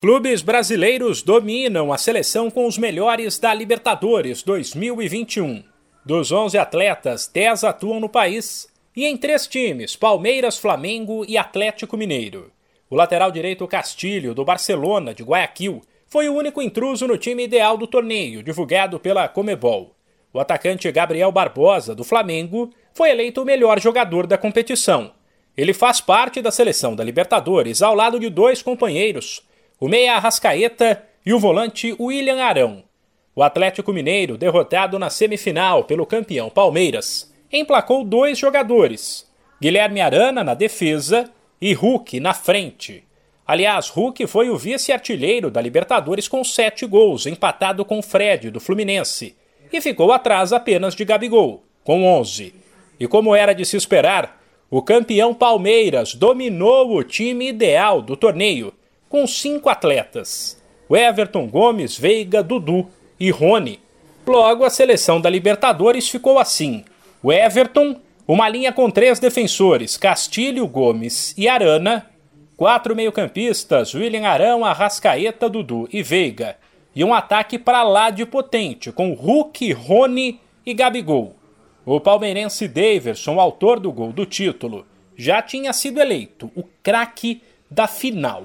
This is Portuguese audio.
Clubes brasileiros dominam a seleção com os melhores da Libertadores 2021. Dos 11 atletas, 10 atuam no país e em três times: Palmeiras, Flamengo e Atlético Mineiro. O lateral direito Castilho, do Barcelona, de Guayaquil, foi o único intruso no time ideal do torneio, divulgado pela Comebol. O atacante Gabriel Barbosa, do Flamengo, foi eleito o melhor jogador da competição. Ele faz parte da seleção da Libertadores ao lado de dois companheiros o meia Arrascaeta e o volante William Arão. O Atlético Mineiro, derrotado na semifinal pelo campeão Palmeiras, emplacou dois jogadores, Guilherme Arana na defesa e Hulk na frente. Aliás, Hulk foi o vice-artilheiro da Libertadores com sete gols, empatado com Fred, do Fluminense, e ficou atrás apenas de Gabigol, com onze. E como era de se esperar, o campeão Palmeiras dominou o time ideal do torneio, com cinco atletas: o Everton Gomes, Veiga, Dudu e Rony. Logo, a seleção da Libertadores ficou assim: o Everton, uma linha com três defensores, Castilho, Gomes e Arana, quatro meio-campistas, William Arão, Arrascaeta, Dudu e Veiga, e um ataque para lá de potente, com Hulk, Rony e Gabigol. O palmeirense Daverson, autor do gol do título, já tinha sido eleito o craque da final.